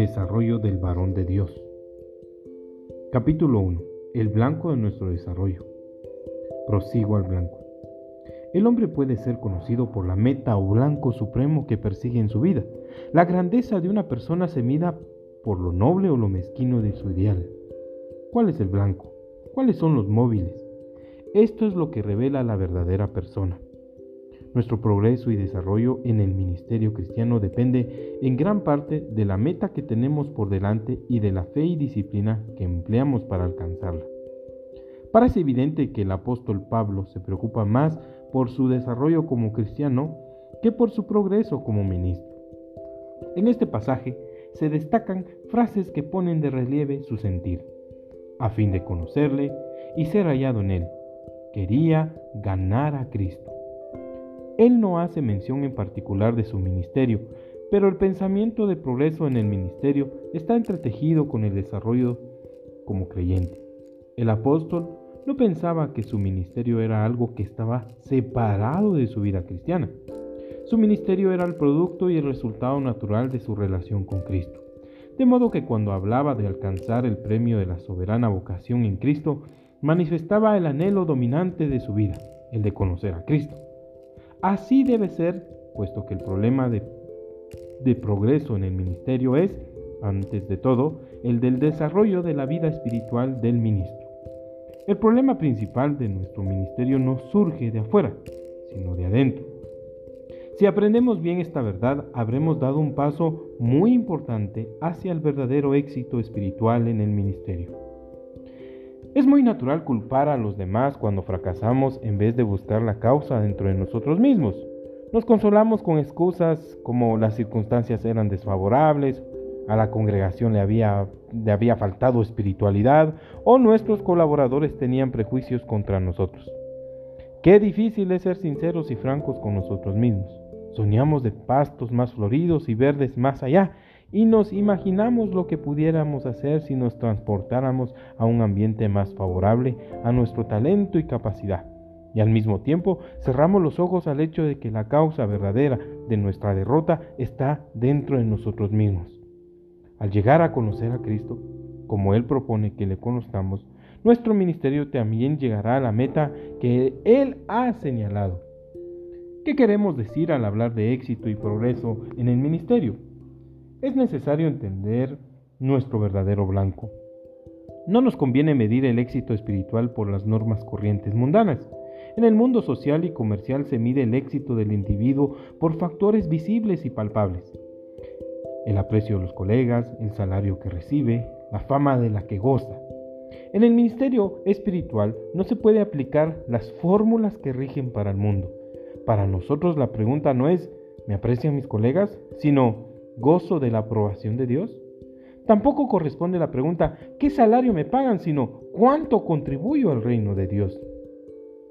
Desarrollo del varón de Dios. Capítulo 1. El blanco de nuestro desarrollo. Prosigo al blanco. El hombre puede ser conocido por la meta o blanco supremo que persigue en su vida. La grandeza de una persona se mida por lo noble o lo mezquino de su ideal. ¿Cuál es el blanco? ¿Cuáles son los móviles? Esto es lo que revela la verdadera persona. Nuestro progreso y desarrollo en el ministerio cristiano depende en gran parte de la meta que tenemos por delante y de la fe y disciplina que empleamos para alcanzarla. Parece evidente que el apóstol Pablo se preocupa más por su desarrollo como cristiano que por su progreso como ministro. En este pasaje se destacan frases que ponen de relieve su sentir, a fin de conocerle y ser hallado en él. Quería ganar a Cristo. Él no hace mención en particular de su ministerio, pero el pensamiento de progreso en el ministerio está entretejido con el desarrollo como creyente. El apóstol no pensaba que su ministerio era algo que estaba separado de su vida cristiana. Su ministerio era el producto y el resultado natural de su relación con Cristo. De modo que cuando hablaba de alcanzar el premio de la soberana vocación en Cristo, manifestaba el anhelo dominante de su vida, el de conocer a Cristo. Así debe ser, puesto que el problema de, progreso en el ministerio es, antes de todo, el del desarrollo de la vida espiritual del ministro. El problema principal de nuestro ministerio no surge de afuera, sino de adentro. Si aprendemos bien esta verdad, habremos dado un paso muy importante hacia el verdadero éxito espiritual en el ministerio. Es muy natural culpar a los demás cuando fracasamos en vez de buscar la causa dentro de nosotros mismos. Nos consolamos con excusas como las circunstancias eran desfavorables, a la congregación le había, le había faltado espiritualidad o nuestros colaboradores tenían prejuicios contra nosotros. Qué difícil es ser sinceros y francos con nosotros mismos. Soñamos de pastos más floridos y verdes más allá y nos imaginamos lo que pudiéramos hacer si nos transportáramos a un ambiente más favorable a nuestro talento y capacidad. Y al mismo tiempo cerramos los ojos al hecho de que la causa verdadera de nuestra derrota está dentro de nosotros mismos. Al llegar a conocer a Cristo, como Él propone que le conozcamos, nuestro ministerio también llegará a la meta que Él ha señalado. ¿Qué queremos decir al hablar de éxito y progreso en el ministerio? Es necesario entender nuestro verdadero blanco. No nos conviene medir el éxito espiritual por las normas corrientes mundanas. En el mundo social y comercial se mide el éxito del individuo por factores visibles y palpables. El aprecio de los colegas, el salario que recibe, la fama de la que goza. En el ministerio espiritual no se puede aplicar las fórmulas que rigen para el mundo. Para nosotros la pregunta no es ¿me aprecian mis colegas? sino gozo de la aprobación de Dios? Tampoco corresponde la pregunta ¿qué salario me pagan? sino ¿cuánto contribuyo al reino de Dios?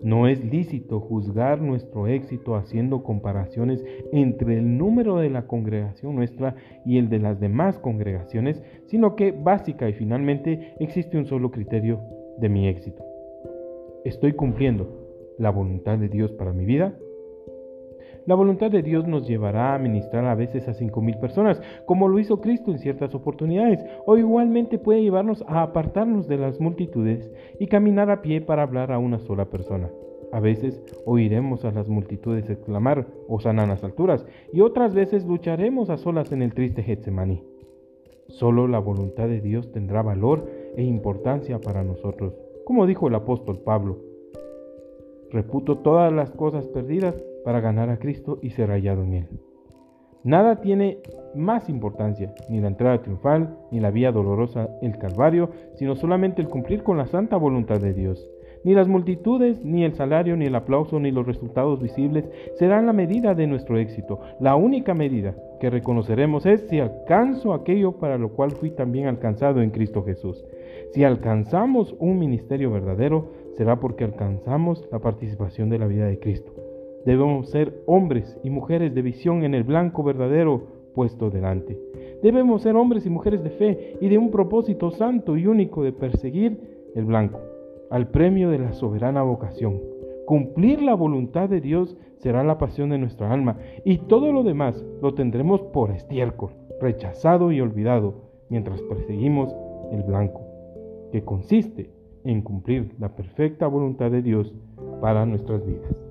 No es lícito juzgar nuestro éxito haciendo comparaciones entre el número de la congregación nuestra y el de las demás congregaciones, sino que básica y finalmente existe un solo criterio de mi éxito. ¿Estoy cumpliendo la voluntad de Dios para mi vida? La voluntad de Dios nos llevará a ministrar a veces a cinco mil personas, como lo hizo Cristo en ciertas oportunidades, o igualmente puede llevarnos a apartarnos de las multitudes y caminar a pie para hablar a una sola persona. A veces oiremos a las multitudes exclamar, Osana en las alturas, y otras veces lucharemos a solas en el triste Getsemaní. Solo la voluntad de Dios tendrá valor e importancia para nosotros, como dijo el apóstol Pablo. Reputo todas las cosas perdidas para ganar a Cristo y ser hallado en Él. Nada tiene más importancia, ni la entrada triunfal, ni la vía dolorosa, el Calvario, sino solamente el cumplir con la santa voluntad de Dios. Ni las multitudes, ni el salario, ni el aplauso, ni los resultados visibles serán la medida de nuestro éxito. La única medida que reconoceremos es si alcanzo aquello para lo cual fui también alcanzado en Cristo Jesús. Si alcanzamos un ministerio verdadero, será porque alcanzamos la participación de la vida de Cristo. Debemos ser hombres y mujeres de visión en el blanco verdadero puesto delante. Debemos ser hombres y mujeres de fe y de un propósito santo y único de perseguir el blanco, al premio de la soberana vocación. Cumplir la voluntad de Dios será la pasión de nuestra alma y todo lo demás lo tendremos por estiércol. rechazado y olvidado mientras perseguimos el blanco, que consiste en cumplir la perfecta voluntad de Dios para nuestras vidas.